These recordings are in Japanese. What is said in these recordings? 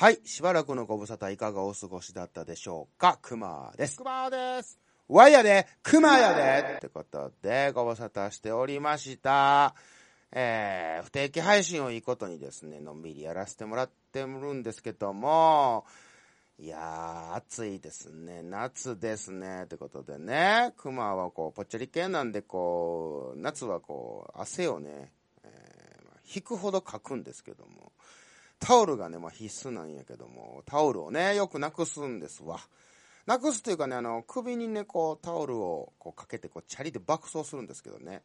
はい。しばらくのご無沙汰いかがお過ごしだったでしょうか？くまです。くまです。わいやで、くまやでってことで、ご無沙汰しておりました。えー、不定期配信をいいことにですね、のんびりやらせてもらってるんですけども、いやー、暑いですね。夏ですね。ってことでね、クマはこう、ぽっちゃり系なんで、こう、夏はこう、汗をね、えーまあ引くほどかくんですけども、タオルがね、まあ必須なんやけども、タオルをね、よくなくすんですわ。なくすというかね、あの、首にね、こう、タオルをこうかけて、こう、チャリで爆走するんですけどね。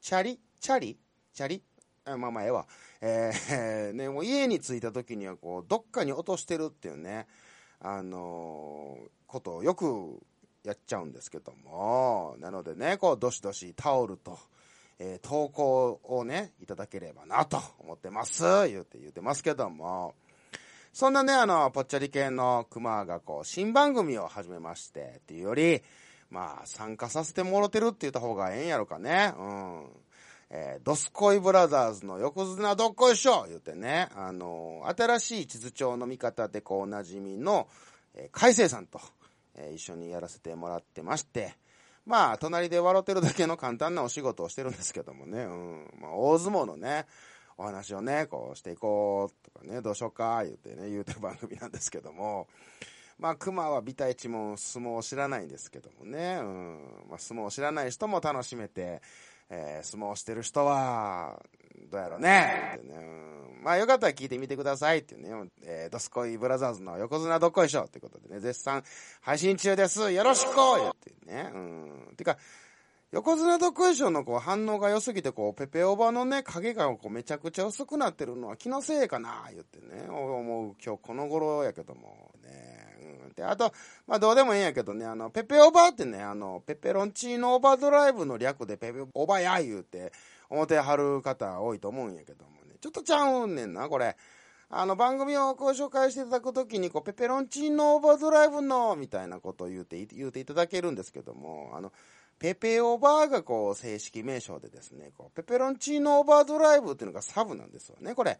チャリチャリチャリ？まあまあ、ええわ。えー、ね、もう家に着いた時には、こう、どっかに落としてるっていうね、あのーことをよくやっちゃうんですけども、なのでね、こう、どしどしタオルと、えー投稿をね、いただければなと思ってます。言うて言うてますけども、そんなね、あの、ぽっちゃり系のクマがこう、新番組を始めまして、っていうより、まあ、参加させてもろてるって言った方がええんやろかね。うん。えードスコイブラザーズの横綱どっこいしょ言うてね、あの新しい地図帳の見方でこうおなじみの、えー海星さんと、えー一緒にやらせてもらってまして、まあ、隣で笑ってるだけの簡単なお仕事をしてるんですけどもね、うん。まあ、大相撲のね、お話をね、こうしていこうとかね、どうしようか、言うてね、言うてる番組なんですけども、まあ、熊はビタ一文相撲を知らないんですけどもね、うん。まあ、相撲を知らない人も楽しめて、えー相撲をしてる人は、どうやろうね、ってね、うん。まあ、よかったら聞いてみてくださいっていうね、えードスコイブラザーズの横綱どっこいしょってことでね、絶賛配信中です。よろしくってね、うん。てか、横綱とクエションのこう反応が良すぎて、こう、ペペオバのね、影がこうめちゃくちゃ薄くなってるのは気のせいかな、言ってね、思う今日この頃やけども、ね。うん。で、あと、まあどうでもいいんやけどね、あの、ペペオバってね、あの、ペペロンチーノオーバードライブの略でペペオバや言うて、思ってはる方多いと思うんやけども、ちょっとちゃうんねんな、これ。あの番組をご紹介していただくときに、こう、ペペロンチーノオーバードライブの、みたいなことを言うて、言うていただけるんですけども、あの、ペペオーバーがこう、正式名称でですね、こう、ペペロンチーノオーバードライブっていうのがサブなんですよね、これ。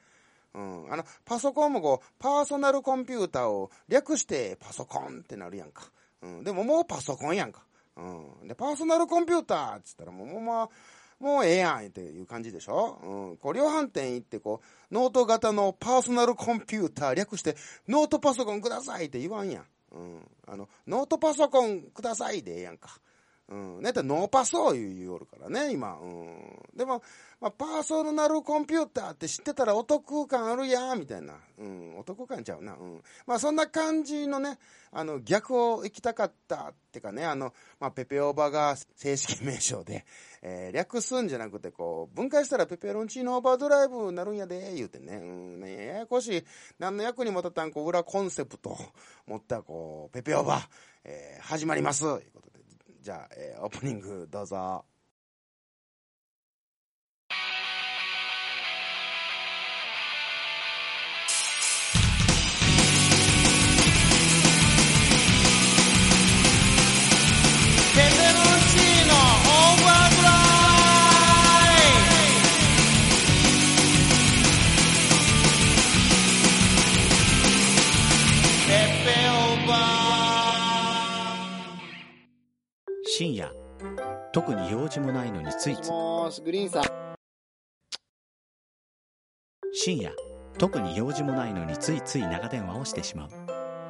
うん。あの、パソコンもこう、パーソナルコンピューターを略してパソコンってなるやんか。うん。でももうパソコンやんか。うん。で、パーソナルコンピューターっつったらもう、もう、まあ、もうええやんっていう感じでしょ？うん。こう、量販店行ってこう、ノート型のパーソナルコンピューター略して、ノートパソコンくださいって言わんやん。うん。あの、ノートパソコンくださいでええやんか。うん。ね、ノーパソ言う言うおるからね、今。うん。でも、まあ、パーソナルコンピューターって知ってたらお得感あるや、みたいな。うん。お得感ちゃうな。うん。まあ、そんな感じのね、あの、逆を行きたかったってかね、あの、まあ、ペペオバが正式名称で、えー略すんじゃなくて、こう、分解したらペペロンチーノオーバードライブになるんやで、言うてね。うん。ねややこしい。何の役にも立たん、こう、裏コンセプトを持った、こう、ペペオバー、えー始まります。ということで。じゃあ、えーオープニングどうぞ。深夜特に用事もないのについつい。深夜特に用事もないのについつい長電話をしてしまう。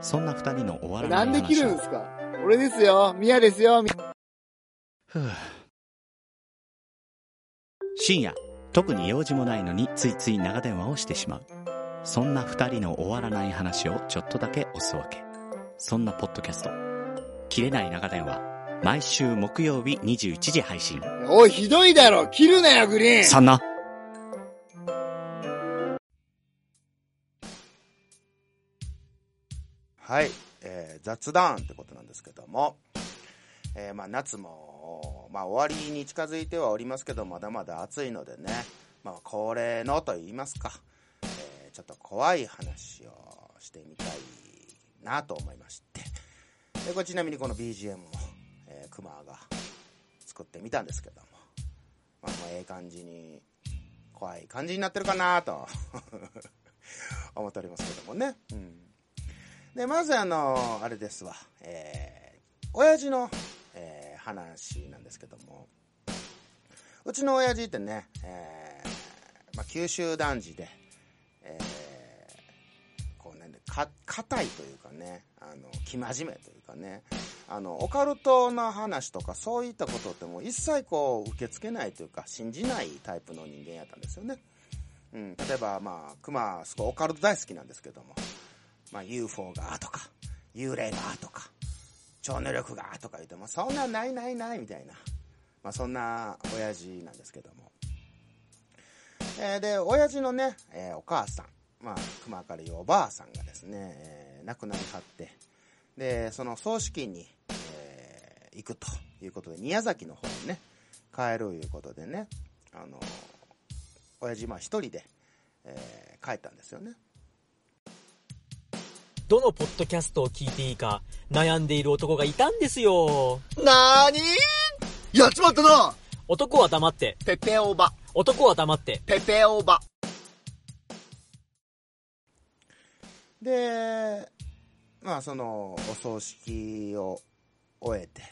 そんな二人の終わらなないんで切るん話ですか？俺ですよ。ミヤですよ。みふう深夜特に用事もないのについつい長電話をしてしまう。そんな二人の終わらない話をちょっとだけおすわけ。そんなポッドキャスト「切れない長電話」毎週木曜日21時配信。おい、ひどいだろ。切るなよ、グリーン。そんな。はい、えー雑談ってことなんですけども、えーまあ、夏も、まあ、終わりに近づいてはおりますけどまだまだ暑いのでね、まあ、恒例のと言いますか、えーちょっと怖い話をしてみたいなと思いまして。でこれちなみにこの BGM も、えー、クマが作ってみたんですけども、まあ、まあええ感じに怖い感じになってるかなと。思っておりますけどもね、うん。で、まずあの、あれですわ、えー、親父の、えー、話なんですけども、うちの親父ってね、えー、まあ、九州男児で、えー、こうね、か、硬いというかね、あの、生真面目というかね、あの、オカルトの話とかそういったことってもう一切こう受け付けないというか信じないタイプの人間やったんですよね。うん、例えばまあ、熊、すごいオカルト大好きなんですけども、まあ UFO がとか、幽霊がとか、超能力がとか言っても、そんなないないないみたいな。まあそんな親父なんですけども。えー、で、親父のね、えー、お母さん、まあ、熊からいおばあさんがですね、えー、亡くなりはって、で、その葬式に、行くということで、宮崎の方にね、帰るいうことでね、あの、親父まあ一人で、えー、帰ったんですよね。どのポッドキャストを聞いていいか悩んでいる男がいたんですよ。なーにーやっちまったな男は黙って、ペペオバ。男は黙って。ペペオバ。で、まあその、お葬式を終えて、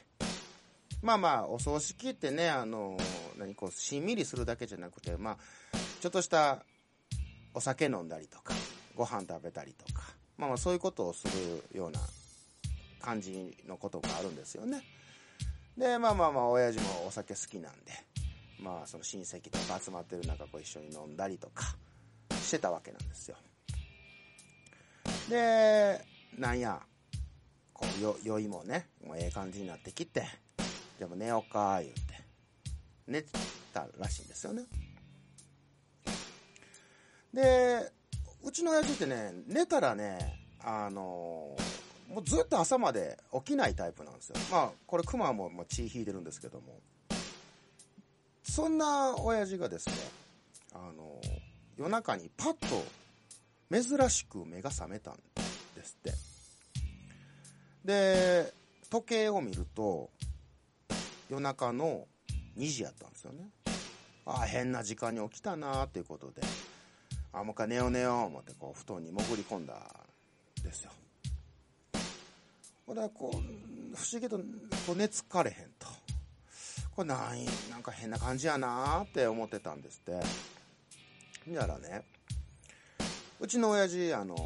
まあまあ、お葬式ってね、あの、何こう、しんみりするだけじゃなくて、まあ、ちょっとしたお酒飲んだりとか、ご飯食べたりとか、まあまあそういうことをするような感じのことがあるんですよね。で、まあまあまあ、親父もお酒好きなんで、まあその親戚とか集まってる中、こう一緒に飲んだりとかしてたわけなんですよ。で、なんや、こう、酔いもね、もうええ感じになってきて、でも寝ようか、言うて、寝てたらしいんですよね。で、うちの親父ってね、寝たらね、あのもうずっと朝まで起きないタイプなんですよ。まあ、これ熊ももう血引いてるんですけども。そんな親父がですね、あの夜中にパッと珍しく目が覚めたんですって。で、時計を見ると、夜中の2時やったんですよね。ああ、変な時間に起きたなーっていうことで、あもう一回寝よう寝よう思ってこう布団に潜り込んだんですよ。ほら、こう、不思議とこう寝つかれへんと。これなんなんか変な感じやなーって思ってたんですって。みたらね、うちの親父、あの、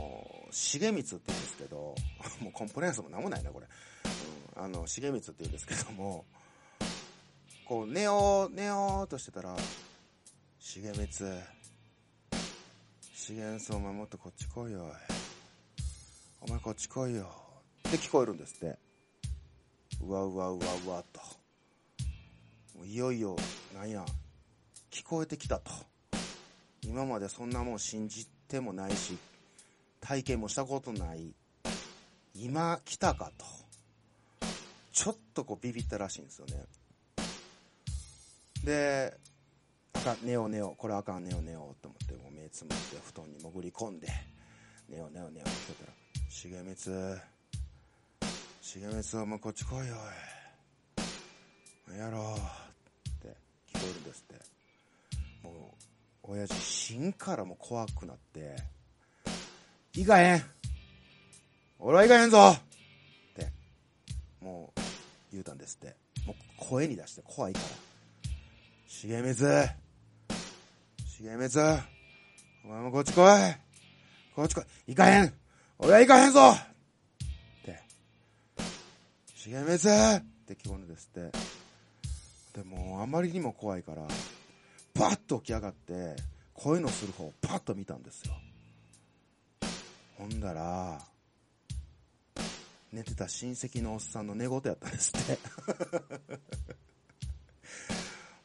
重光って言うんですけど、もうコンプライアンスもなんもないな、これ。うん、あの、重光って言うんですけども、こう、寝よう、寝ようとしてたら、重光、重光お前もっとこっち来いよ。お前こっち来いよ。って聞こえるんですって。うわうわうわうわと。もういよいよ、なんや、聞こえてきたと。今までそんなもん信じてもないし、体験もしたことない。今来たかと。ちょっとこうビビったらしいんですよね。で、あかん、寝よう寝よう。これあかん、寝よう寝ようと思って、もう目つむって布団に潜り込んで、寝よう寝よう寝ようって言ったら、重光、重光お前こっち来いよ、おい。やろう。って聞こえるんですって。もう、親父、芯からも怖くなって、いかへん俺はいかへんぞって、もう、言うたんですって。もう声に出して怖いから。重光重光お前もこっち来いこっち来い行かへん俺は行かへんぞって。重光って聞こえるんですって。でも、あまりにも怖いから、バッと起き上がって、声のする方をパッと見たんですよ。ほんだら、寝てた親戚のおっさんの寝言やったんですって。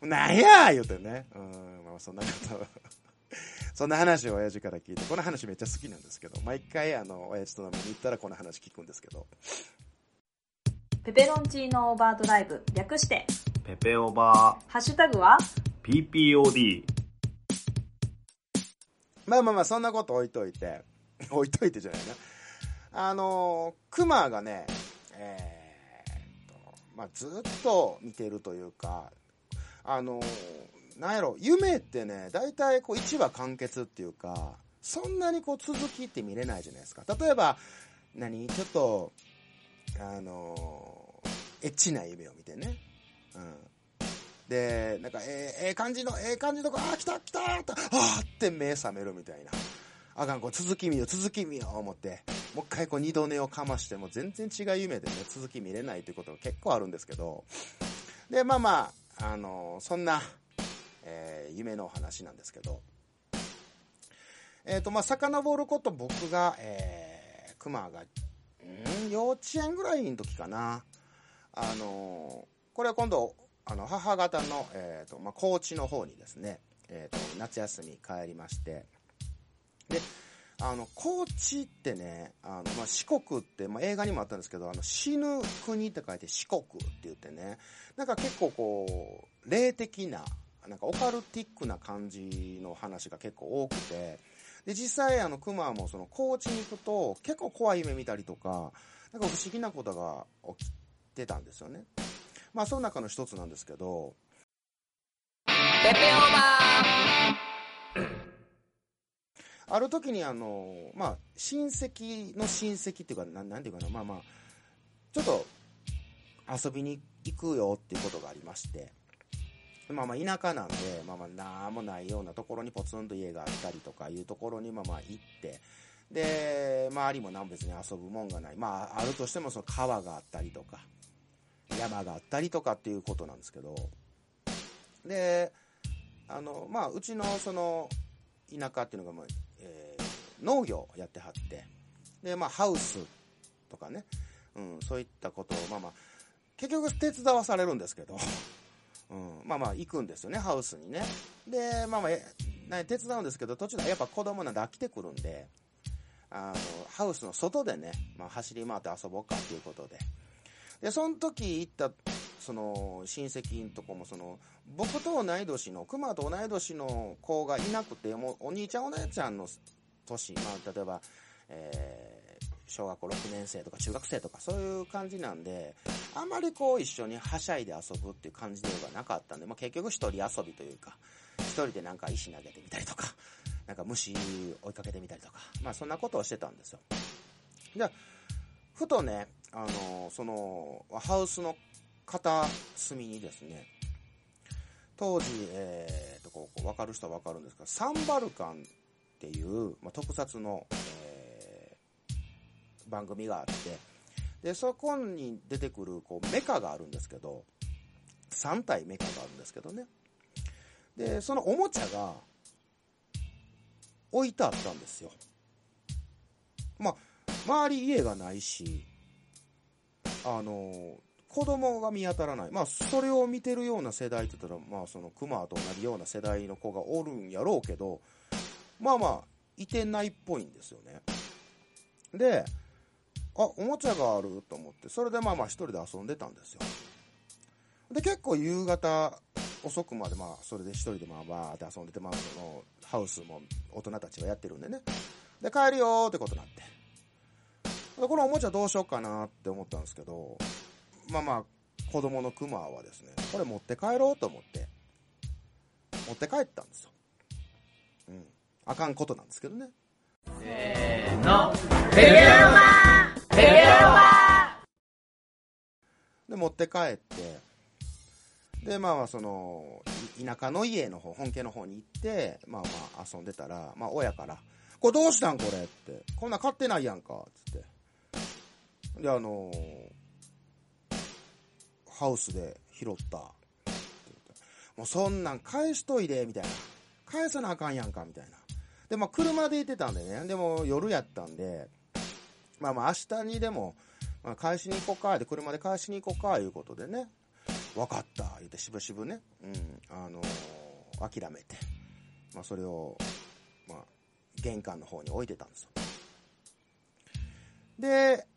なんや言うてね。うん、まあそんなこと。そんな話を親父から聞いて、この話めっちゃ好きなんですけど、毎回あの、親父と飲みに行ったらこの話聞くんですけど。ペペロンチーノオーバードライブ略してペペオバハッシュタグはー PPOD まあまあまあ、そんなこと置いといて、置いといてじゃないな。あのー、クマがね、えーっと、まあずっと見てるというか、あの、なんやろ、夢ってね、大体こう1話完結っていうか、そんなにこう続きって見れないじゃないですか。例えば、何？ちょっと、あのエッチな夢を見てね。うん。で、なんか、えーええ感じの、ええ感じの、あー、来た来たーと、あーって目覚めるみたいな。あかん、こう続き見よう、続き見よう思って、もう一回こう二度寝をかましても全然違う夢でね、続き見れないということが結構あるんですけど、で、まあまあ、あのそんな、えー夢のお話なんですけど、えっ、と、まあ、遡ること僕が、えー、熊が、ん？幼稚園ぐらいの時かな。あのこれは今度、あの、母方の、えっ、と、まあ、高知の方にですね、えっ、と、夏休み帰りまして、で、あの、高知ってね、あの、まあ、四国って、まあ、映画にもあったんですけど、あの、死ぬ国って書いて四国って言ってね、なんか結構こう、霊的な、なんかオカルティックな感じの話が結構多くて、で、実際、あの、熊もその、高知に行くと、結構怖い夢見たりとか、なんか不思議なことが起きてたんですよね。まあ、その中の一つなんですけど、ある時にあの、まあ、親戚の親戚っていうか、ななんていうかな、まあまあ、ちょっと遊びに行くよっていうことがありまして、まあまあ田舎なんで、まあまあなんもないようなところにポツンと家があったりとかいうところにまあまあ行って、で、周りも何別に遊ぶもんがない。まああるとしてもその川があったりとか、山があったりとかっていうことなんですけど、で、あの、まあうちのその田舎っていうのがまあ、農業やってはって、で、まあハウスとかね、うん、そういったことを、まあまあ、結局手伝わされるんですけど、うん、まあまあ行くんですよね、ハウスにね。で、まあまあ、手伝うんですけど、途中でやっぱ子供なんで飽きてくるんで、あの、ハウスの外でね、まあ走り回って遊ぼうかっていうことで。で、その時行った、その、親戚のとこも、その、僕と同い年の、熊と同い年の子がいなくて、もうお兄ちゃんお姉ちゃんの年、まあ例えば、えー小学校6年生とか中学生とかそういう感じなんで、あんまりこう一緒にはしゃいで遊ぶっていう感じではなかったんで、まあ、結局一人遊びというか、一人でなんか石投げてみたりとか、なんか虫追いかけてみたりとか、まあそんなことをしてたんですよ。で、ふとね、あのその、ハウスの片隅にですね、当時、えーと、こう、わかる人はわかるんですが、サンバルカンっていう、まあ、特撮の、えー番組があって、で、そこに出てくる、こう、メカがあるんですけど、3体メカがあるんですけどね。で、そのおもちゃが、置いてあったんですよ。まあ、周り家がないし、あの、子供が見当たらない。まあ、それを見てるような世代って言ったら、まあ、その、熊と同じような世代の子がおるんやろうけど、まあまあ、いてないっぽいんですよね。で、あ、おもちゃがあると思って、それでまあまあ一人で遊んでたんですよ。で、結構夕方遅くまでまあ、それで一人でまあバーって遊んでて、まあ、その、ハウスも大人たちがやってるんでね。で、帰るよーってことになって。でこのおもちゃどうしようかなって思ったんですけど、まあまあ、子供のクマはですね、これ持って帰ろうと思って、持って帰ったんですよ。うん。あかんことなんですけどね。で、持って帰って、で、まあまあ、その、い田舎の家の方、本家の方に行って、まあまあ遊んでたら、まあ親から、これどうしたんこれ？って。こんなん買ってないやんか、つって。で、あのハウスで拾った。もうそんなん返しといで、みたいな。返さなあかんやんか、みたいな。で、まあ車で行ってたんでね。でも夜やったんで、まあまあ明日にでも、まあ、返しに行こうか、で、車で返しに行こうか、いうことでね。分かった、言ってしぶしぶね、うん、あのー諦めて、まあそれを、まあ、玄関の方に置いてたんですよ。で、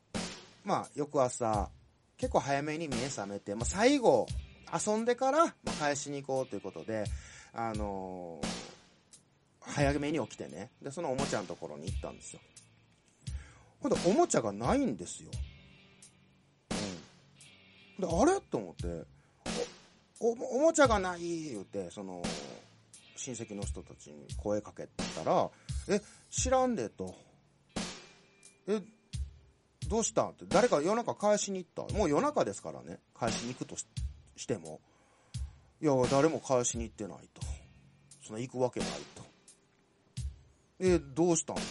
まあ翌朝、結構早めに目覚めて、まあ最後、遊んでから、まあ、返しに行こうということで、あのー早めに起きてね、で、そのおもちゃのところに行ったんですよ。ほんで、おもちゃがないんですよ。うん。で、あれ？と思って、お、おおもちゃがない言うて、その、親戚の人たちに声かけたら、え、知らんでと。え、どうしたって、誰か夜中返しに行った。もう夜中ですからね、返しに行くとしても。いや、誰も返しに行ってないと。そんな行くわけない。え、どうしたん？って。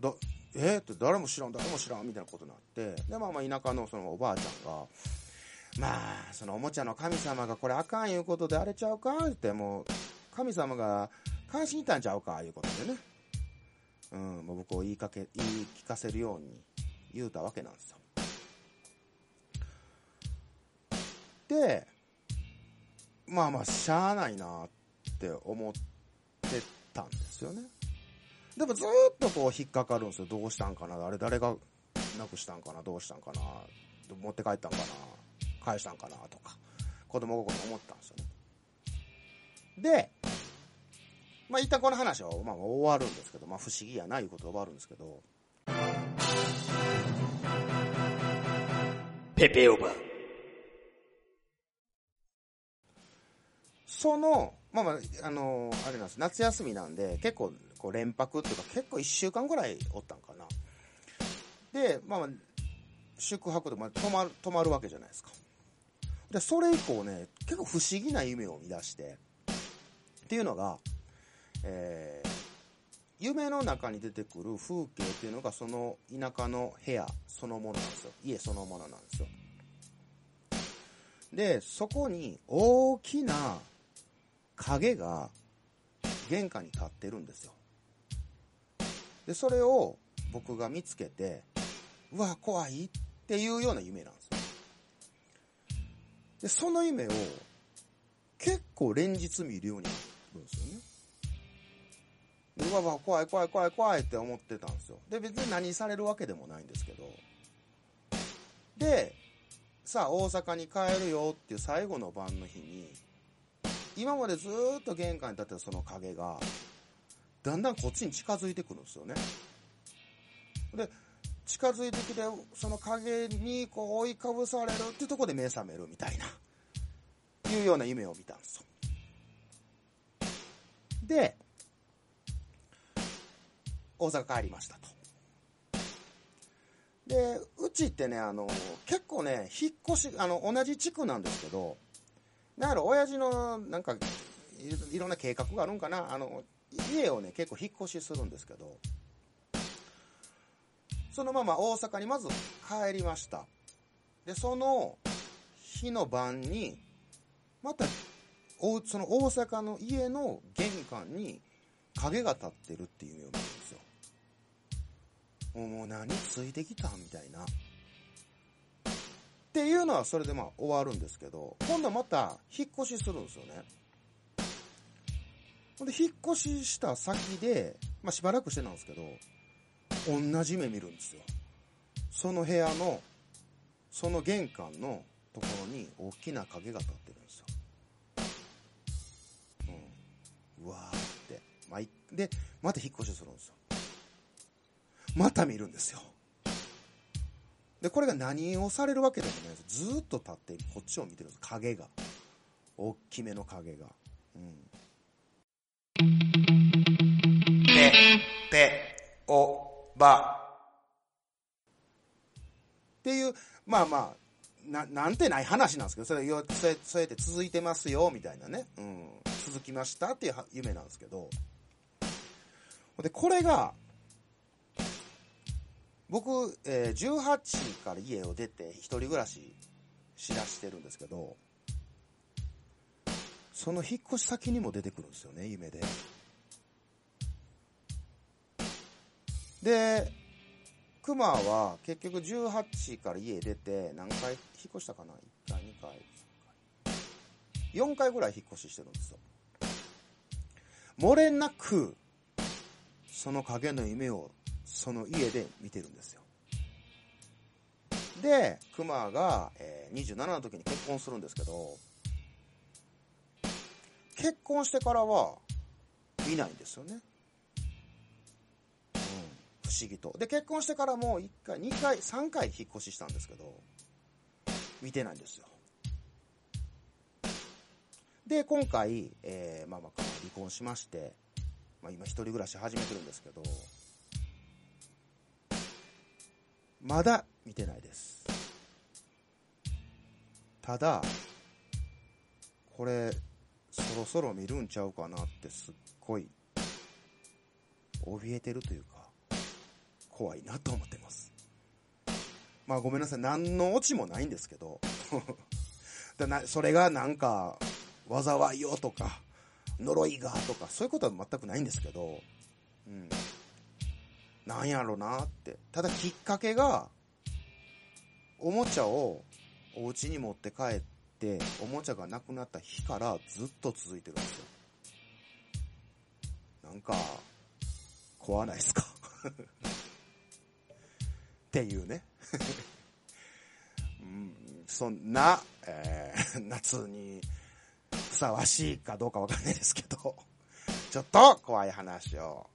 だ、え？って誰も知らん、誰も知らん、みたいなことになって。で、まあまあ田舎のそのおばあちゃんが、まあ、そのおもちゃの神様がこれあかんいうことであれちゃうかって、もう、神様が返しに行ったんちゃうかいうことでね。うん、もう僕を言いかけ、言い聞かせるように言うたわけなんですよ。で、まあまあ、しゃあないなって思ってたんですよね。でもずーっとこう引っかかるんですよ。どうしたんかな。あれ誰がなくしたんかな。どうしたんかな。持って帰ったんかな。返したんかなとか、子供心に思ったんですよね。で、まあ一旦この話は、まあ、終わるんですけど、まあ不思議やないうことで終わるんですけど、ペペオバ。その、まあまあ、あのあれなんです、夏休みなんで、結構、こう連泊っていうか、結構一週間ぐらいおったんかな。で、まあまあ、宿泊とか、まあ、泊まる、泊まるわけじゃないですか。で、それ以降ね、結構不思議な夢を見出して、っていうのが、えー、夢の中に出てくる風景っていうのが、その田舎の部屋そのものなんですよ。家そのものなんですよ。で、そこに大きな影が玄関に立ってるんですよ。で、それを僕が見つけて、うわ、怖いっていうような夢なんですよ。で、その夢を結構連日見るようになるんですよね。でうわうわ、怖い怖い怖い怖いって思ってたんですよ。で、別に何されるわけでもないんですけど。で、さあ大阪に帰るよっていう最後の晩の日に、今までずーっと玄関に立ってたその影が、だんだんこっちに近づいてくるんですよね。で、近づいてきて、その影にこう追いかぶされるっていうとこで目覚めるみたいな、いうような夢を見たんですよ。で、大阪帰りましたと。で、うちってね、あの、結構ね、引っ越し、あの、同じ地区なんですけど、だから親父の、なんかい、いろんな計画があるんかな、あの、家をね、結構引っ越しするんですけど、そのまま大阪にまず帰りました。で、その日の晩に、また、その大阪の家の玄関に影が立ってるっていう夢を見るんですよ。もう何ついてきたみたいな。っていうのはそれでまあ終わるんですけど、今度また引っ越しするんですよね。で、引っ越しした先で、まあしばらくしてなんですけど、同じ目見るんですよ。その部屋の、その玄関のところに大きな影が立ってるんですよ。うん。うわーって。まあ、で、また引っ越しするんですよ。また見るんですよ。で、これが何をされるわけでもないです。ずーっと立って、こっちを見てるんです。影が。大きめの影が。うん。ぺ、ぺ、お、ば。っていう、まあまあ、な、なんてない話なんですけど、それ、よそうやって続いてますよ、みたいなね。うん。続きましたっていう夢なんですけど。で、これが、僕、えー18から家を出て一人暮らししだしてるんですけど、その引っ越し先にも出てくるんですよね、夢で。で、熊は結局18から家出て何回引っ越したかな ?1 回、2回、3回。4回ぐらい引っ越ししてるんですよ。漏れなく、その影の夢をその家で見てるんですよ。で、熊が、えー27の時に結婚するんですけど、結婚してからは見ないんですよね。うん、不思議と。で、結婚してからも1回、2回、3回引っ越ししたんですけど、見てないんですよ。で、今回、えー、まあまあ、離婚しまして、まあ今一人暮らし始めてるんですけど、まだ見てないです。ただ、これ、そろそろ見るんちゃうかなってすっごい、怯えてるというか、怖いなと思ってます。まあごめんなさい、何のオチもないんですけど、だなそれがなんか、災いよとか、呪いがとか、そういうことは全くないんですけど、うん。なんやろなって。ただきっかけが、おもちゃをお家に持って帰って、おもちゃがなくなった日からずっと続いてるんですよ。なんか、怖ないですか？っていうね。うん、そんな、えー 夏にふさわしいかどうかわかんないですけど、ちょっと怖い話を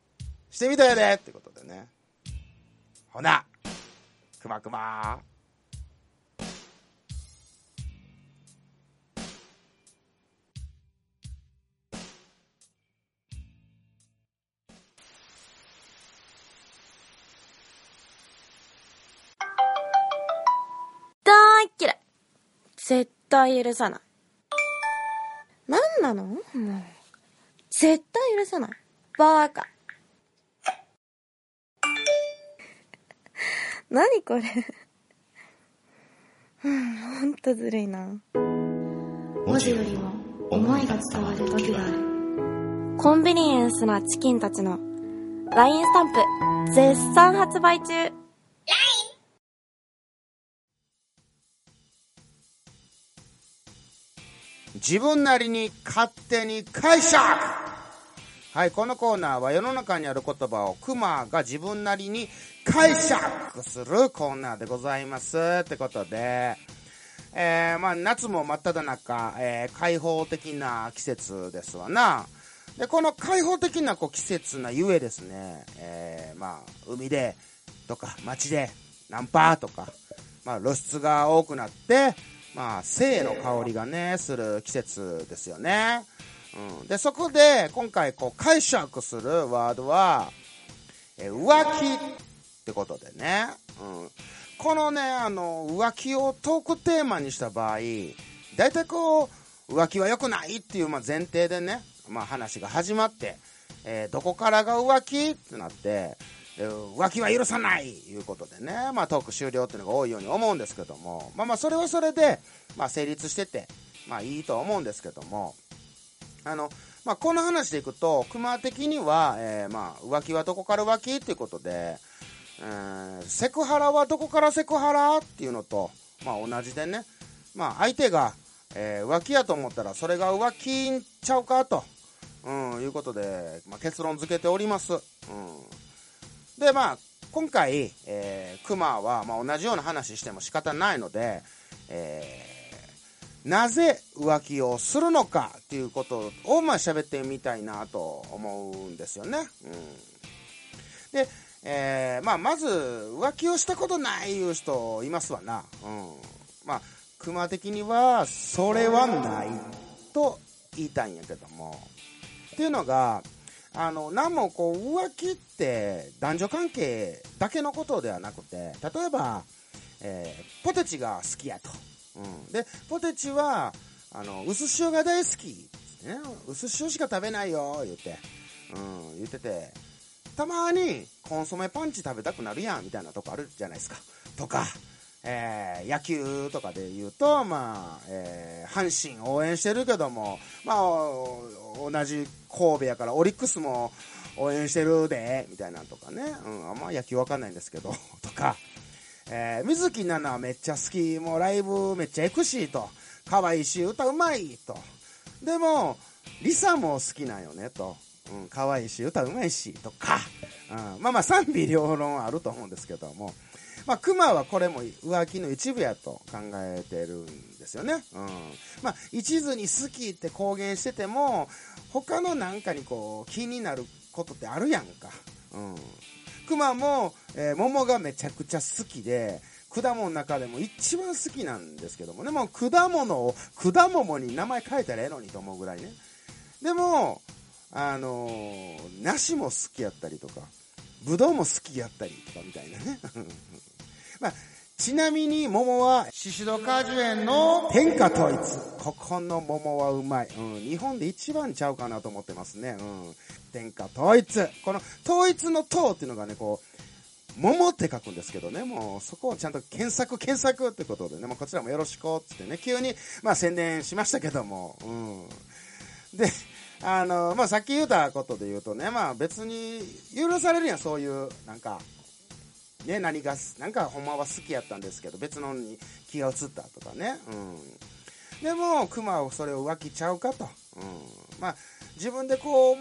してみたよねってことでね。ほな、くまくま対許さない。何なの？もう。絶対許さない。バカ。何これ？うん、ほんとずるいな。文字よりも思いが伝わる時があるコンビニエンスなチキンたちの LINE スタンプ絶賛発売中。自分なりに勝手に解釈はい、このコーナーは世の中にある言葉をクマが自分なりに解釈するコーナーでございます。ってことで、えー、まあ夏も真っ只中、えー、開放的な季節ですわな。で、この開放的なこう季節なゆえですね、えー、まあ海でとか街でナンパとか、まあ露出が多くなって、まあ性の香りがね、する季節ですよね。うん、で、そこで今回こう解釈するワードは、え浮気ってことでね。うんこのね、あの、浮気をトークテーマにした場合、大体こう、浮気は良くないっていうまあ前提でね、まあ話が始まって、えーどこからが浮気ってなって、浮気は許さないということでね、まあトーク終了っていうのが多いように思うんですけども、まあまあそれはそれで、まあ成立してて、まあいいと思うんですけども、あの、まあこの話でいくと、熊的には、えーまあ浮気はどこから浮気っていうことで、えーセクハラはどこからセクハラっていうのと、まあ同じでね、まあ相手が、えー浮気やと思ったらそれが浮気んちゃうかと、うん、いうことで、まあ、結論付けております。うん。で、まあ、今回、えー、熊は、まあ、同じような話しても仕方ないので、えーなぜ浮気をするのかっていうことを、まあ、喋ってみたいなと思うんですよね。うん。で、えーまあ、まず、浮気をしたことないいう人いますわな。うん。まあ、熊的には、それはないと言いたいんやけども。っていうのが、あの、何もこう、浮気って男女関係だけのことではなくて、例えば、えーポテチが好きやと。うん。で、ポテチは、あの、薄塩が大好き。ね、薄塩しか食べないよ、言って。うん、言ってて、たまにコンソメパンチ食べたくなるやん、みたいなとこあるじゃないですか。とか、えー野球とかで言うと、まあ、えー阪神応援してるけども、まあ、同じ神戸やからオリックスも応援してるで、みたいなのとかね。うん、あんま野球わかんないんですけど、とか、えー水木奈々めっちゃ好き、もうライブめっちゃエクシーと、可愛いし、歌うまいと。でも、リサも好きなんよね、と。うん、可愛いし、歌うまいし、とか。うん、まあまあ賛否両論あると思うんですけども。まあ、熊はこれも浮気の一部やと考えてるんですよね。うん。まあ、一途に好きって公言してても、他のなんかにこう、気になることってあるやんか。うん。熊も、えー桃がめちゃくちゃ好きで、果物の中でも一番好きなんですけどもね、もう果物を果桃に名前変えたらええのにと思うぐらいね。でも、あのー梨も好きやったりとか、ぶどうも好きやったりとかみたいなね。まあ、ちなみに桃は、シシド果樹園の天下統一。ここの桃はうまい。うん、日本で一番ちゃうかなと思ってますね。うん。天下統一。この統一の統っていうのがね、こう、桃って書くんですけどね、もうそこをちゃんと検索、検索ってことでね、もうこちらもよろしくっつってね、急に、まあ宣伝しましたけども、うん。で、あの、まあさっき言ったことで言うとね、まあ別に許されるやん、そういう、なんか、ね、何が、なんかほんまは好きやったんですけど、別のに気が移ったとかね。うん。でも、熊はそれを浮気ちゃうかと。うん。まあ、自分でこう、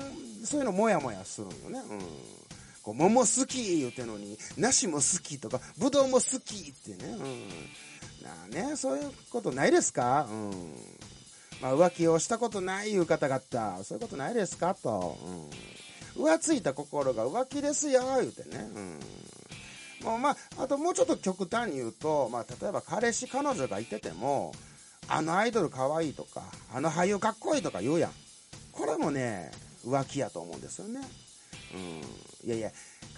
そういうのもやもやするんよね。うん。こう、桃好き言うてのに、梨も好きとか、ぶどうも好きってね。うん。なあね、そういうことないですか？うん。まあ、浮気をしたことないいう方々、そういうことないですか？と。うん。浮ついた心が浮気ですよ、言うてね。うん。まあ、あともうちょっと極端に言うと、まあ、例えば彼氏、彼女がいてても、あのアイドル可愛いとか、あの俳優かっこいいとか言うやん。これもね、浮気やと思うんですよね。うん。いやいや、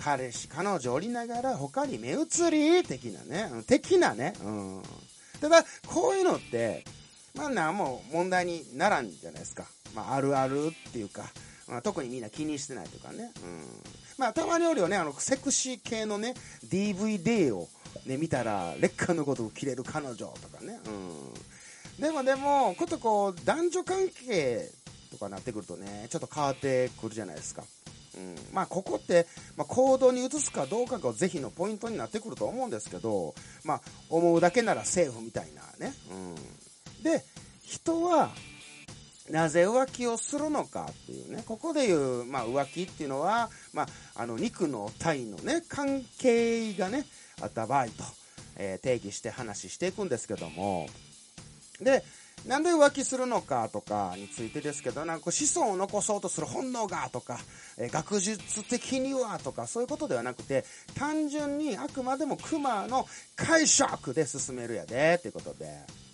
彼氏、彼女おりながら他に目移り的なね、的なね。うん。ただ、こういうのって、まあなんも問題にならんじゃないですか。まあ、あるあるっていうか、まあ、特にみんな気にしてないというかね。うん。まあ、たまにおるよね、あの、セクシー系のね、DVD をね、見たら、劣化のことを切れる彼女とかね。うん。でもでも、ことこう、男女関係とかなってくるとね、ちょっと変わってくるじゃないですか。うん。まあ、ここって、まあ、行動に移すかどうかが是非のポイントになってくると思うんですけど、まあ、思うだけならセーフみたいなね。うん。で、人は、なぜ浮気をするのかっていうね、ここでいう、まあ、浮気っていうのは、まあ、あの、肉の体のね、関係がね、あった場合と、えー定義して話していくんですけども、で、なんで浮気するのかとかについてですけど、なんか子孫を残そうとする本能がとか、えー学術的にはとか、そういうことではなくて、単純にあくまでも熊の解釈で進めるやで、っていうことで。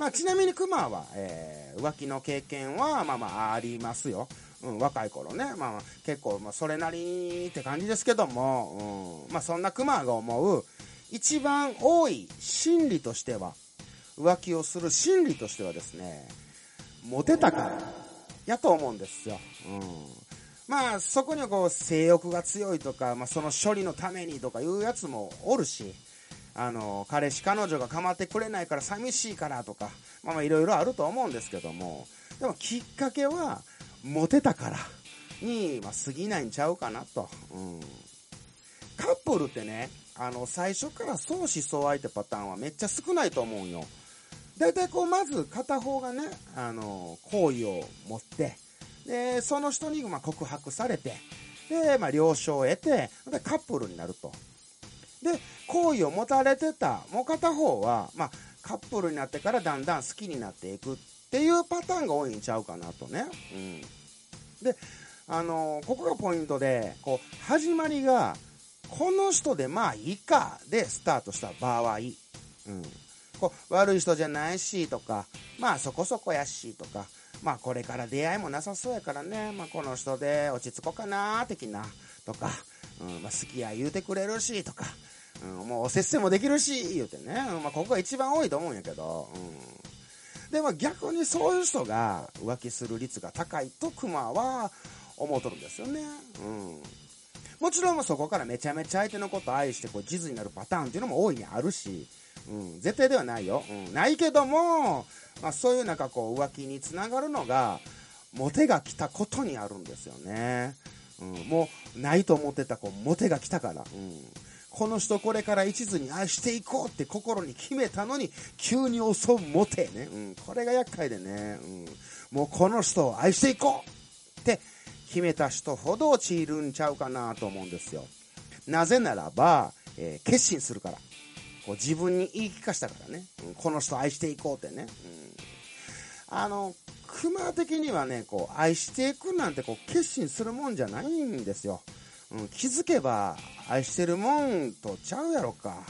まあ、ちなみに熊は、えー浮気の経験は、まあまあ、ありますよ。うん、若い頃ね。まあ、結構、まあ、それなりって感じですけども、うん、まあ、そんな熊が思う、一番多い心理としては、浮気をする心理としてはですね、モテたから、やと思うんですよ。うん。まあ、そこにはこう、性欲が強いとか、まあ、その処理のためにとかいうやつもおるし、あの、彼氏、彼女が構ってくれないから寂しいからとか、まあまあいろいろあると思うんですけども、でもきっかけは、モテたからに、まあ、過ぎないんちゃうかなと。うん。カップルってね、あの、最初から相思相愛ってパターンはめっちゃ少ないと思うんよ。だいたいこう、まず片方がね、あの、好意を持って、で、その人に、ま、告白されて、で、まあ、了承を得て、で、カップルになると。で、好意を持たれてた、もう片方は、まあ、カップルになってからだんだん好きになっていくっていうパターンが多いんちゃうかなとね。うん。で、あのここがポイントで、こう、始まりが、この人でまあいいかでスタートした場合、うん。こう、悪い人じゃないしとか、まあそこそこやしとか、まあこれから出会いもなさそうやからね、まあこの人で落ち着こうかな的な、とか、うん、まあ好きや言うてくれるしとか、うん、もうおせっせもできるし、言うてね、まあここが一番多いと思うんやけど、うん。でも逆にそういう人が浮気する率が高いと熊は思うとるんですよね。うん。もちろんそこからめちゃめちゃ相手のことを愛してこう地図になるパターンっていうのも大いにあるし、うん、絶対ではないよ。うん、ないけども、まあそういうなんかこう浮気につながるのが、モテが来たことにあるんですよね。うん、もうないと思ってたこうモテが来たから。うんこの人これから一途に愛していこうって心に決めたのに、急に襲うモテね。うん、これが厄介でね。うん、もうこの人を愛していこうって決めた人ほど陥るんちゃうかなと思うんですよ。なぜならば、えー決心するから。こう自分に言い聞かしたからね。うんこの人を愛していこうってね。うんあの、熊的にはね、こう、愛していくなんてこう、決心するもんじゃないんですよ。うん、気づけば愛してるもんとちゃうやろか。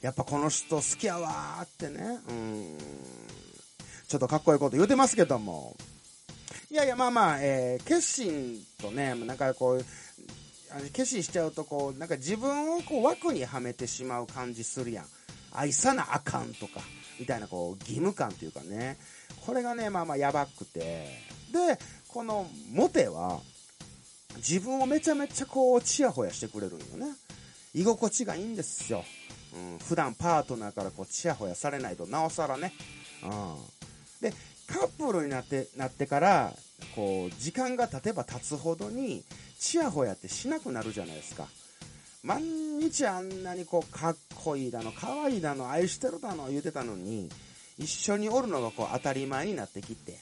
やっぱこの人好きやわーってね。うん。ちょっとかっこいいこと言うてますけども。いやいや、まあまあ、えー決心とね、なんかこう、決心しちゃうとこうなんか自分をこう枠にはめてしまう感じするやん愛さなあかんとかみたいなこう義務感というかねこれがねまあまあやばくて。でこのモテは自分をめちゃめちゃこうチヤホヤしてくれるんよね。居心地がいいんですよ、うん、普段パートナーからこうチヤホヤされないとなおさらね、うん、でカップルになってなってからこう時間が経てば経つほどにチヤホヤってしなくなるじゃないですか。毎日あんなにこうかっこいいだの可愛いだの愛してるだの言うてたのに一緒におるのがこう当たり前になってきて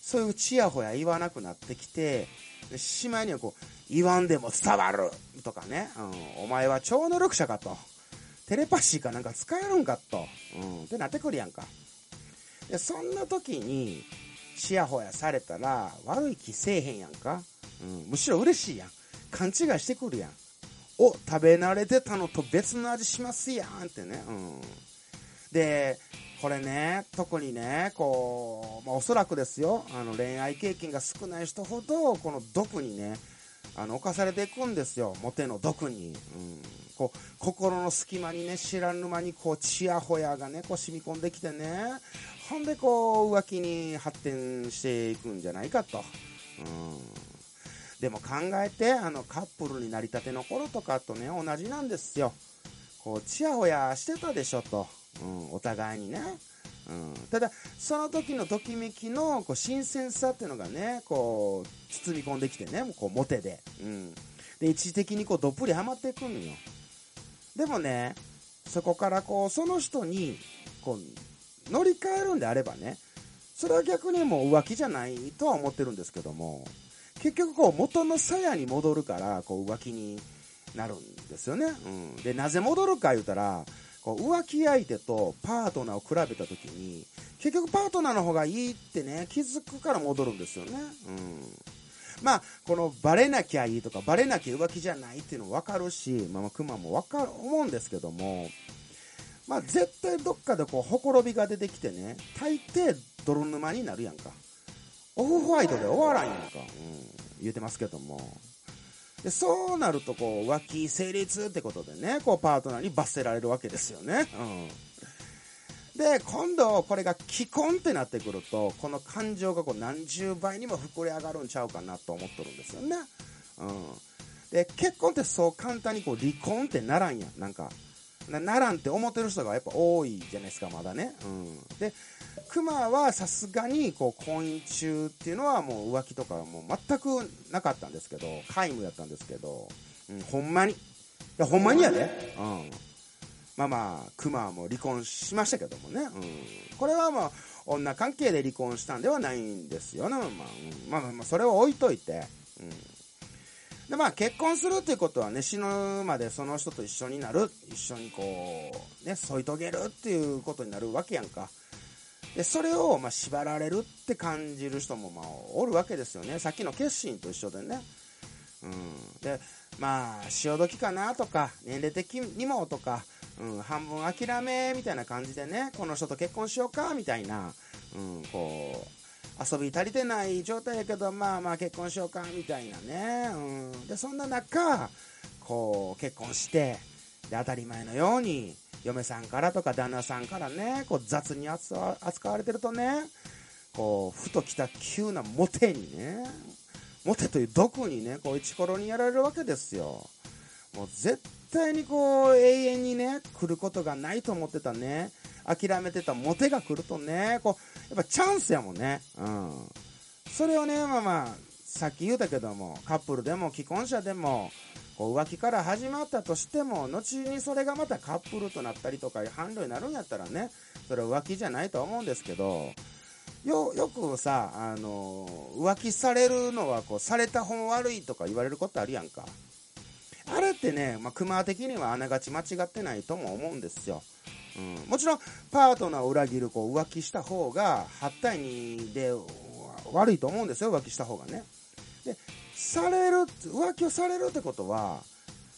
そういうチヤホヤ言わなくなってきてしまいにはこう言わんでも伝わるとかね、うん、お前は超能力者かと。テレパシーかなんか使えるんかと、うん、ってなってくるやんか。でそんな時にチヤホヤされたら悪い気せえへんやんか、うん、むしろ嬉しいやん。勘違いしてくるやん。お食べ慣れてたのと別の味しますやん。ってね、うん、でこれね特にねこう、まあ、おそらくですよあの恋愛経験が少ない人ほどこの毒にねあの侵されていくんですよ。モテの毒に、うん、こう心の隙間にね知らぬ間にこうチヤホヤがねこう染み込んできてねほんでこう浮気に発展していくんじゃないかと、うん、でも考えてあのカップルになりたての頃とかとね同じなんですよ。こうチヤホヤしてたでしょと、うん、お互いにね。うん、ただその時のときめきのこう新鮮さっていうのがねこう包み込んできてねこうモテで,、うん、で一時的にこうどっぷりハマっていくんよ。でもねそこからこうその人にこう乗り換えるんであればねそれは逆にもう浮気じゃないとは思ってるんですけども結局こう元の鞘に戻るからこう浮気になるんですよね、うん、でなぜ戻るか言うたらこう浮気相手とパートナーを比べた時に結局パートナーの方がいいってね気づくから戻るんですよね、うん、まあこのバレなきゃいいとかバレなきゃ浮気じゃないっていうのも分かるし、まあ、クマも分かる思うんですけどもまあ絶対どっかでこうほころびが出てきてね大抵泥沼になるやんか。オフホワイトで終わらんやんか、うん、言うてますけども。でそうなるとこう浮気成立ってことでねこうパートナーに罰せられるわけですよね、うん、で今度これが既婚ってなってくるとこの感情がこう何十倍にも膨れ上がるんちゃうかなと思っとるんですよね、うん、で結婚ってそう簡単にこう離婚ってならんやん。なんかならんって思ってる人がやっぱ多いじゃないですかまだね、うん、でクマはさすがにこう婚姻中っていうのはもう浮気とかもう全くなかったんですけど皆無やったんですけど、うん、ほんまに。いやほんまにやで、うん、まあまあクマはもう離婚しましたけどもね、うん、これはまあ女関係で離婚したんではないんですよね、まあ、まあまあそれを置いといて、うん。でまあ結婚するっていうことはね死ぬまでその人と一緒になる一緒にこうね添い遂げるっていうことになるわけやんか。でそれをまあ縛られるって感じる人もまあおるわけですよね。さっきの決心と一緒でね。うん。でまあ潮時かなとか年齢的にもとか、うん、半分諦めみたいな感じでねこの人と結婚しようかみたいな、うん、こう遊び足りてない状態やけどまあまあ結婚しようかみたいなね、うん、でそんな中こう結婚してで当たり前のように嫁さんからとか旦那さんからねこう雑に扱われてるとねこうふときた急なモテにねモテという毒にねこうイチコロにやられるわけですよ。もう絶対にこう永遠にね来ることがないと思ってたね。諦めてたモテが来るとね。こうやっぱチャンスやもんね。うん。それをねまあまあさっき言うたけどもカップルでも既婚者でもこう浮気から始まったとしても後にそれがまたカップルとなったりとか伴侶になるんやったらねそれは浮気じゃないと思うんですけどよよくさあの浮気されるのはこうされた方悪いとか言われることあるやんか。ってね、まあ、熊的にはあながち間違ってないとも思うんですよ、うん、もちろんパートナーを裏切るこう浮気した方が8対2で悪いと思うんですよ浮気した方がね。でされる浮気をされるってことは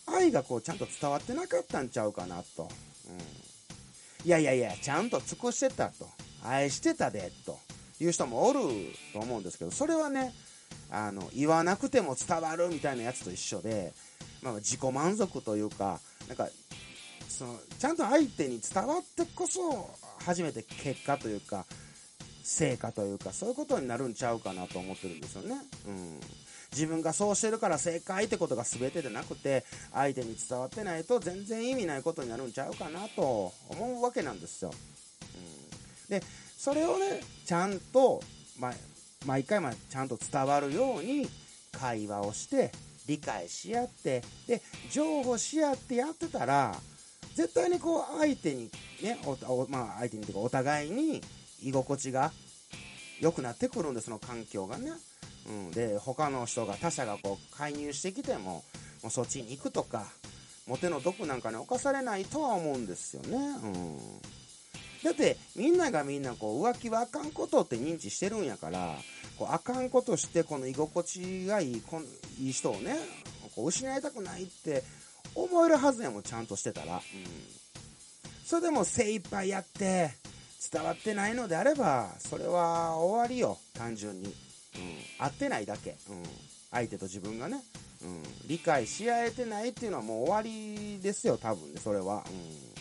愛がこうちゃんと伝わってなかったんちゃうかなと、うん、いやいやいやちゃんと尽くしてたと。愛してたでと。いう人もおると思うんですけどそれはねあの言わなくても伝わるみたいなやつと一緒でまあ、自己満足というか、なんか、その、ちゃんと相手に伝わってこそ、初めて結果というか、成果というか、そういうことになるんちゃうかなと思ってるんですよね。うん。自分がそうしてるから正解ってことが全てでなくて、相手に伝わってないと全然意味ないことになるんちゃうかなと思うわけなんですよ。うん。で、それをね、ちゃんと、ま、毎回まあちゃんと伝わるように会話をして、理解し合って、で、情報し合ってやってたら、絶対にこう相手にね、おおまあ相手にというかお互いに居心地が良くなってくるんで、その環境がね。うん、で、他の人が、他者がこう介入してきても、もうそっちに行くとか、モテの毒なんかに侵されないとは思うんですよね。うん。だって、みんながみんなこう浮気はあかんことって認知してるんやから、こうあかんことして、この居心地がいい、このいい人をね、こう失いたくないって思えるはずやもん、ちゃんとしてたら。うん。それでも精一杯やって、伝わってないのであれば、それは終わりよ、単純に。うん。合ってないだけ。うん。相手と自分がね。うん。理解し合えてないっていうのはもう終わりですよ、多分ね、それは。うん。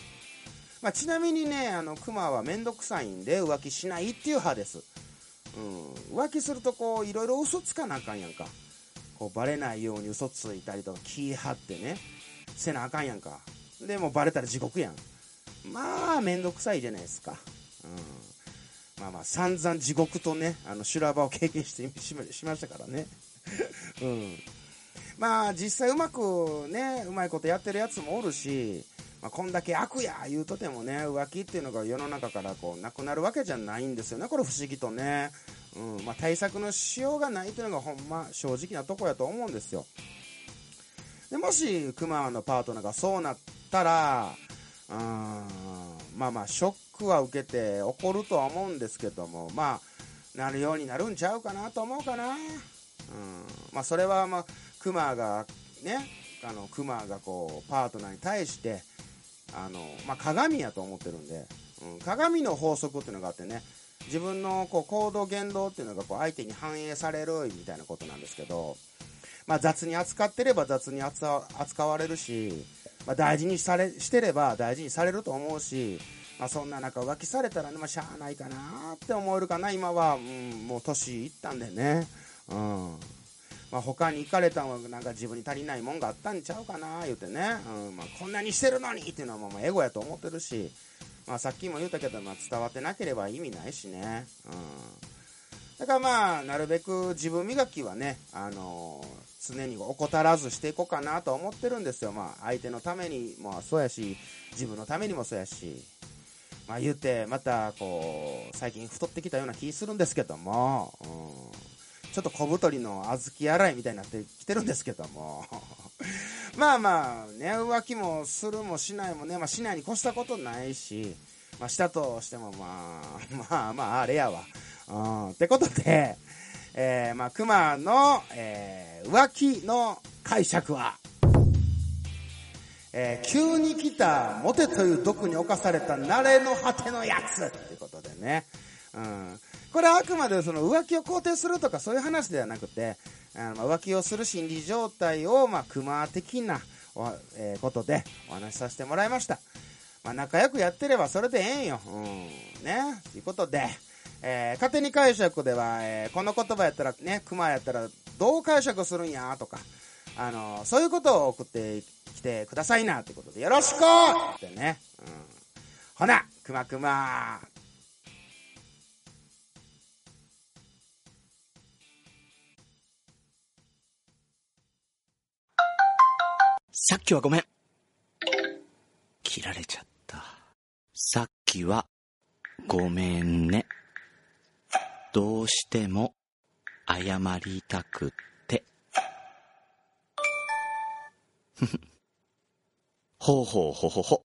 まあ、ちなみにね、あの、熊はめんどくさいんで浮気しないっていう派です。うん。浮気するとこう、いろいろ嘘つかなあかんやんか。こう、バレないように嘘ついたりとか、気張ってね、せなあかんやんか。でもバレたら地獄やん。まあ、めんどくさいじゃないですか。うん。まあまあ、散々地獄とね、あの、修羅場を経験してしましましたからね。うん。まあ、実際うまくね、うまいことやってるやつもおるし、まあ、こんだけ悪や言うとてもね、浮気っていうのが世の中からこう、なくなるわけじゃないんですよね。これ不思議とね。うん。まあ、対策のしようがないというのがほんま正直なとこやと思うんですよ。でもし、熊のパートナーがそうなったら、うーん、まあまあ、ショックは受けて怒るとは思うんですけども、まあ、なるようになるんちゃうかなと思うかな。うん。まあ、それはまあ、熊が、ね、あの、熊がこう、パートナーに対して、あの、まあ、鏡やと思ってるんで、うん、鏡の法則っていうのがあってね、自分のこう行動言動っていうのがこう相手に反映されるみたいなことなんですけど、まあ、雑に扱ってれば雑に扱われるし、まあ、大事にされしてれば大事にされると思うし、まあ、そんな中浮気されたらね、まあ、しゃあないかなって思えるかな今は、うん、もう年いったんでね、うん。まあ、他に行かれたのはなんか自分に足りないもんがあったんちゃうかな言うてね、うんまあ、こんなにしてるのにっていうのはもうエゴやと思ってるし、まあ、さっきも言ったけど、まあ、伝わってなければ意味ないしね、うん、だからまあなるべく自分磨きはね、あのー常に怠らずしていこうかなと思ってるんですよ。まあ、相手のためにもそうやし、自分のためにもそうやし、まあ言うて、またこう、最近太ってきたような気するんですけども、うん、ちょっと小太りの小豆洗いみたいになってきてるんですけども、まあまあ、ね、浮気もするもしないもね、まあしないに越したことないし、まあしたとしてもまあ、まあまあ、あれやわ。うん、ってことで、えー、まあ、熊の、えー、浮気の解釈は、えー、急に来たモテという毒に侵された慣れの果てのやつっていうことでね。うん。これはあくまでその浮気を肯定するとかそういう話ではなくて、あの浮気をする心理状態を、まあ、熊的なお、えーことでお話しさせてもらいました。まあ、仲良くやってればそれでええんよ。うん。ね。ということで、えー、勝手に解釈では、えーこの言葉やったらね、熊やったらどう解釈するんやとか、あのーそういうことを送ってきてくださいなということで、よろしくってね。うん。ほな、くまくまさっきはごめん。切られちゃった。さっきは、ごめんね。どうしても、謝りたくって。ほうほうほほほ。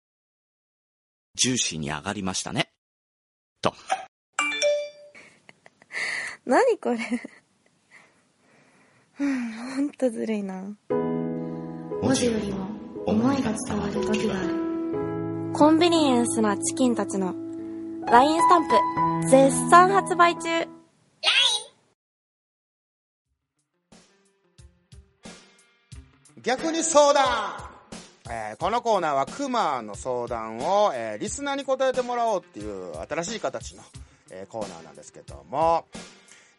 ジューシーに上がりましたね。と。何これうん、ほんとずるいな。文字よりも思いが伝わる時がある。コンビニエンスなチキンたちの LINE スタンプ絶賛発売中。逆に相談。えーこのコーナーはクマの相談を、えーリスナーに答えてもらおうっていう新しい形の、えーコーナーなんですけども、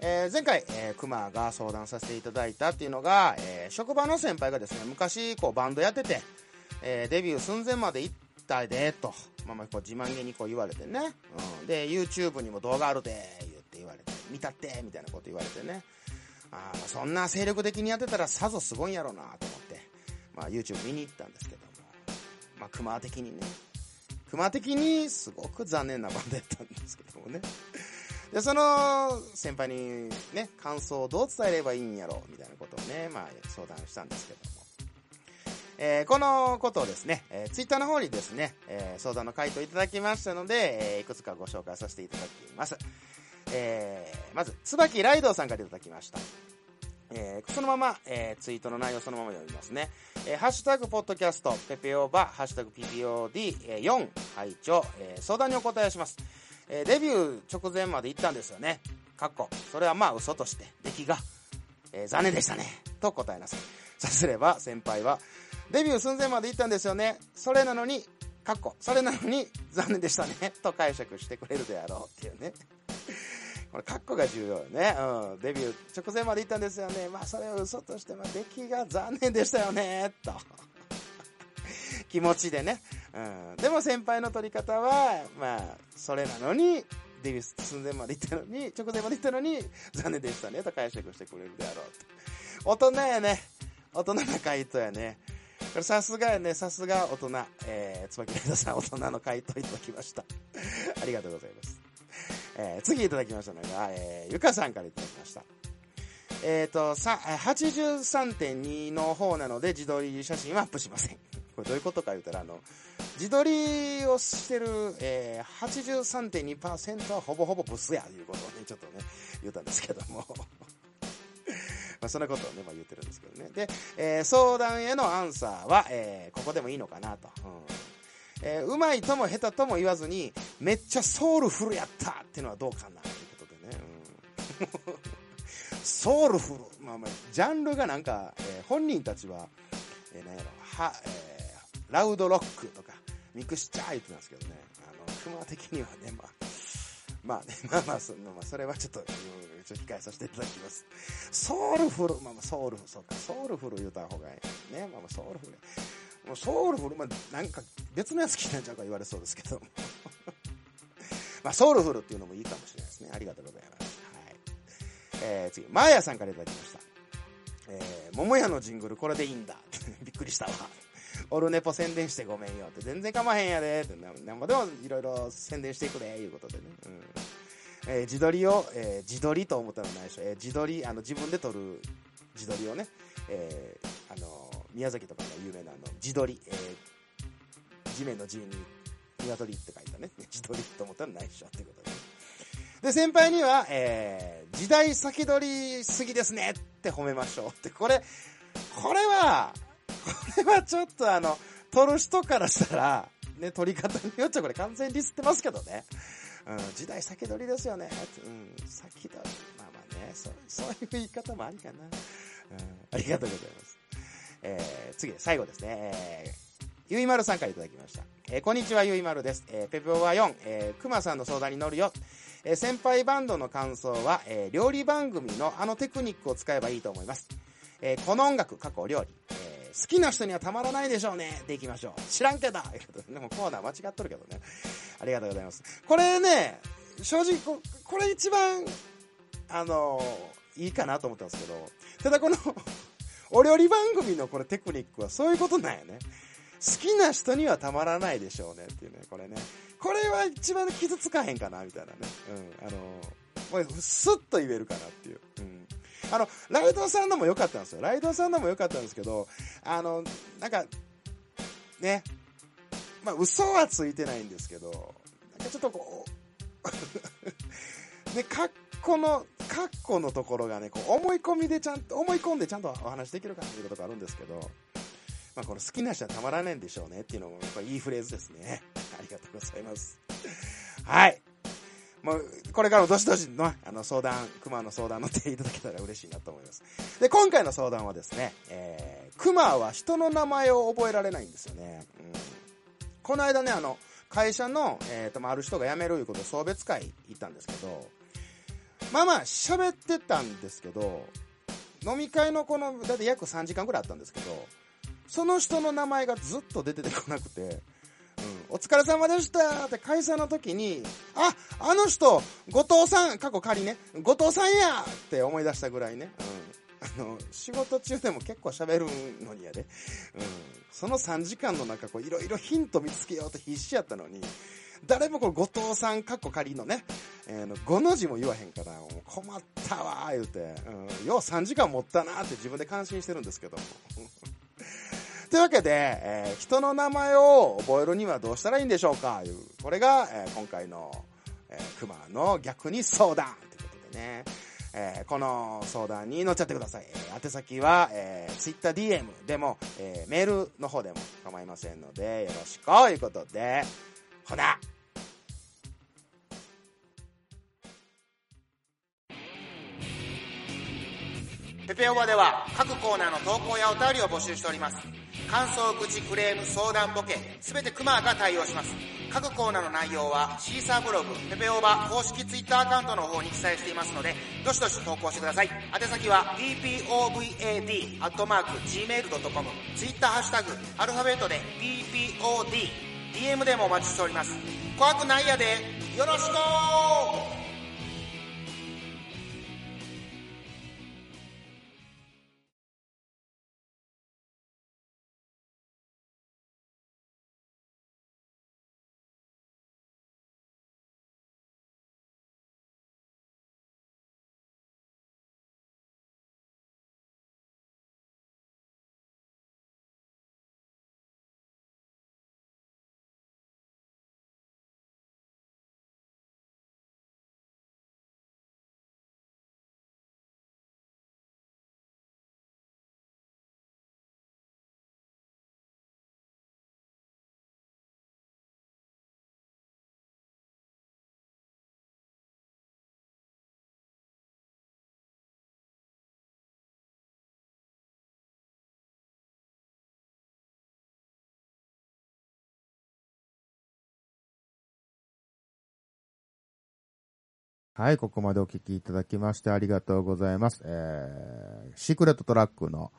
えー前回、えークマが相談させていただいたっていうのが、えー職場の先輩がですね、昔こうバンドやってて、えーデビュー寸前まで行ったで、と、まあまあこう自慢げにこう言われてね、うん、で、YouTube にも動画あるで、言って言われて、見たって、みたいなこと言われてね、あそんな精力的にやってたらさぞすごいんやろうなと思って、まあ、YouTube 見に行ったんですけども、まあ、熊的にね、熊的にすごく残念なバンドやったんですけどもね。で、その先輩にね、感想をどう伝えればいいんやろうみたいなことをね、まあ相談したんですけども。えーこのことをですね、えー、ツイッターの方にですね、えー相談の回答いただきましたので、えーいくつかご紹介させていただきます。えーまず、椿ライドさんからいただきました。えーそのまま、えーツイートの内容そのまま読みますね。えーハッシュタグポッドキャスト、ペペオーバ、ハッシュタグ PPOD、えー4、拝聴、えー相談にお答えします。えーデビュー直前まで行ったんですよね。かっこ。それはまあ嘘として、出来が、えー残念でしたね。と答えなさい。さすれば先輩は、デビュー寸前まで行ったんですよね。それなのに、かっこ。それなのに残念でしたね。と解釈してくれるであろうっていうね。これ、カッコが重要よね。うん。デビュー直前まで行ったんですよね。まあ、それを嘘として、まあ、出来が残念でしたよね。と。気持ちでね。うん。でも先輩の取り方は、まあ、それなのに、デビュー寸前まで行ったのに、直前まで行ったのに、残念でしたね。と解釈してくれるであろうと。大人やね。大人な回答やね。これさすがやね、さすが大人。えー、椿ライドさん、大人の回答いただきました。ありがとうございます。えー次いただきましたのが、えーゆかさんからいただきました。えっ、と、さ、83.2の方なので自撮り写真はアップしません。れどういうことか言うたら、あの、自撮りをしてる、えー、83.2%はほぼほぼブスや、いうことをね、ちょっとね、言ったんですけども。まあ、そんなことをね、まあ、言ってるんですけどね。で、えー相談へのアンサーは、えーここでもいいのかなと。うんえーうまいとも下手とも言わずに、めっちゃソウルフルやったっていうのはどうかなということでね。うん、ソウルフル。まあまあ、ジャンルがなんか、えー本人たちは、えー、なんやろ、は、えーラウドロックとか、ミクスチャー言ってたんですけどね。あの、熊的にはね、まあ、まあね、まあまあ、そまあ、それはちょっと、ちょっと控えさせていただきます。ソウルフル、まあまあ、ソウルフル、そうか、ソウルフル言うた方がいい。ね、まあまあ、ソウルフル。もうソウルフル、まあ、なんか別のやつ聞いたんちゃうか言われそうですけども。まあ、ソウルフルっていうのもいいかもしれないですね。ありがとうございます。はい。えー、次、マーヤさんからいただきました。えー、桃屋のジングルこれでいいんだ。びっくりしたわ。オルネポ宣伝してごめんよって、全然かまへんやでって、ななんぼでもいろいろ宣伝していくで、いうことでね。うん。えー自撮りを、えー自撮りと思ったらないでしょ。えー自撮り、あの、自分で撮る自撮りをね、えーあの、宮崎とかの有名なあの、自撮り、えー地面の地に鶏って書いたね、自撮りと思ったらないでしょってことで。で、先輩には、えー時代先取りすぎですねって褒めましょうって、これ、これは、これはちょっとあの、撮る人からしたら、ね、撮り方によっちゃこれ完全にディスってますけどね。うん、時代先取りですよね。うん、先取り。まあまあね、そう、そういう言い方もありかな。うん、ありがとうございます。えー、次、最後ですね。えー、ゆいまるさんからいただきました。えー、こんにちは、ゆいまるです。えー、ペペオは4、えー、くまさんの相談に乗るよ。えー、先輩バンドの感想は、えー、料理番組のあのテクニックを使えばいいと思います。えーこの音楽、過去料理。好きな人にはたまらないでしょうね。でいきましょう。知らんけど。でもコーナー間違っとるけどね。ありがとうございます。これね、正直こ、これ一番、あのいいかなと思ったんですけど、ただこの、お料理番組のこれテクニックはそういうことなんやね。好きな人にはたまらないでしょうねっていうね、これね。これは一番傷つかへんかな、みたいなね。うん、あのこれスッと言えるかなっていう。うん。あの、ライドさんのも良かったんですよ。ライドさんのも良かったんですけど、あの、なんか、ね、まあ、嘘はついてないんですけど、なんかちょっとこう、ね、カッコの、カッコのところがね、こう思い込みでちゃんと、思い込んでちゃんとお話できるかっていうことがあるんですけど、まあ、この好きな人はたまらないんでしょうねっていうのも、やっぱいいフレーズですね。ありがとうございます。はい。もう、これからもどしどしの、あの、相談、熊の相談乗っていただけたら嬉しいなと思います。で、今回の相談はですね、えー、熊は人の名前を覚えられないんですよね。うん。この間ね、あの、会社の、えーと、まあ、る人が辞めるいうことで送別会行ったんですけど、まあまあ喋ってたんですけど、飲み会のこの、だって約3時間くらいあったんですけど、その人の名前がずっと出てこなくて、お疲れ様でしたって解散の時に、あ、あの人、後藤さん、過去仮ね、後藤さんやって思い出したぐらいね、うん。あの、仕事中でも結構喋るのにやで、うん。その3時間の中、こう、いろいろヒント見つけようと必死やったのに、誰もこれ後藤さん、かっこ仮のね、えー、の5の字も言わへんから、もう困ったわー言うて、うん、よう3時間持ったなーって自分で感心してるんですけども。というわけで、えー、人の名前を覚えるにはどうしたらいいんでしょうか？いう、これが、えー、今回の、えー、熊の逆に相談ということでね。えー、この相談に乗っちゃってください。えー、宛先は、えー、TwitterDM でも、えー、メールの方でも構いませんので、よろしくということで、ほなペペオバでは各コーナーの投稿やお便りを募集しております。感想、口、クレーム、相談、ボケ、すべてクマが対応します。各コーナーの内容はシーサーブログ、ペペオバ公式ツイッターアカウントの方に記載していますので、どしどし投稿してください。宛先は ppobad、アットマーク、gmail.com、ツイッターハッシュタグ、アルファベットで ppod、DM でもお待ちしております。怖くないやで、よろしくはい、ここまでお聞きいただきましてありがとうございます。えー、シークレットトラックの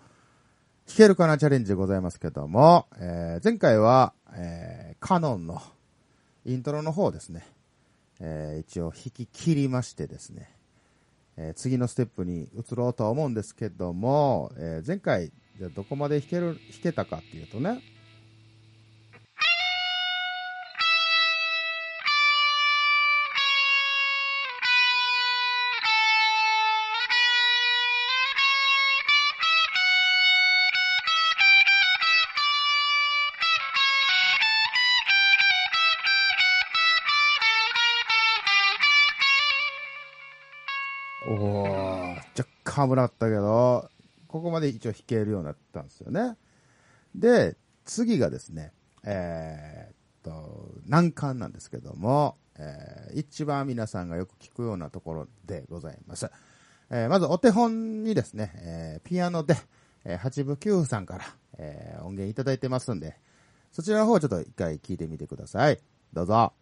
弾けるかなチャレンジでございますけども、えー、前回は、えー、カノンのイントロの方ですね、えー、一応弾き切りましてですね、えー、次のステップに移ろうとは思うんですけども、えー、前回、じゃどこまで弾ける、弾けたかっていうとね、かぶらったけど、ここまで一応弾けるようになったんですよね。で、次がですね、えー、っと、難関なんですけども、えー、一番皆さんがよく聞くようなところでございます。えー、まずお手本にですね、えー、ピアノで、えー、八部九夫さんから、えー、音源いただいてますんで、そちらの方ちょっと一回聞いてみてください。どうぞ。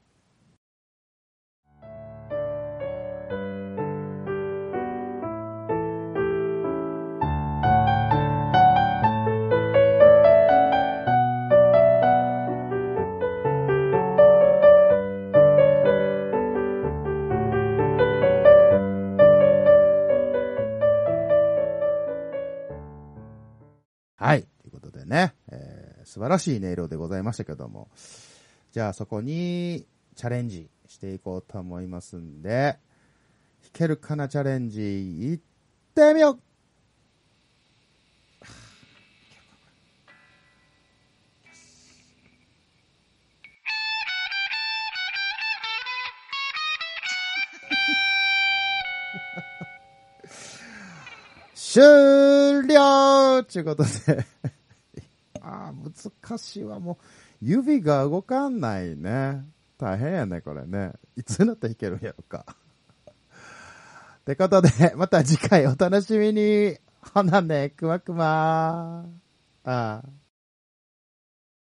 ね、え素晴らしい音色でございましたけども、じゃあそこにチャレンジしていこうと思いますんで、弾けるかなチャレンジ、いってみよう。終了ということで。ああ、難しいわ。もう、指が動かんないね。大変やね、これね。いつになったら弾けるんやろか。ってことで、また次回お楽しみに。ほなね、くまくまああ。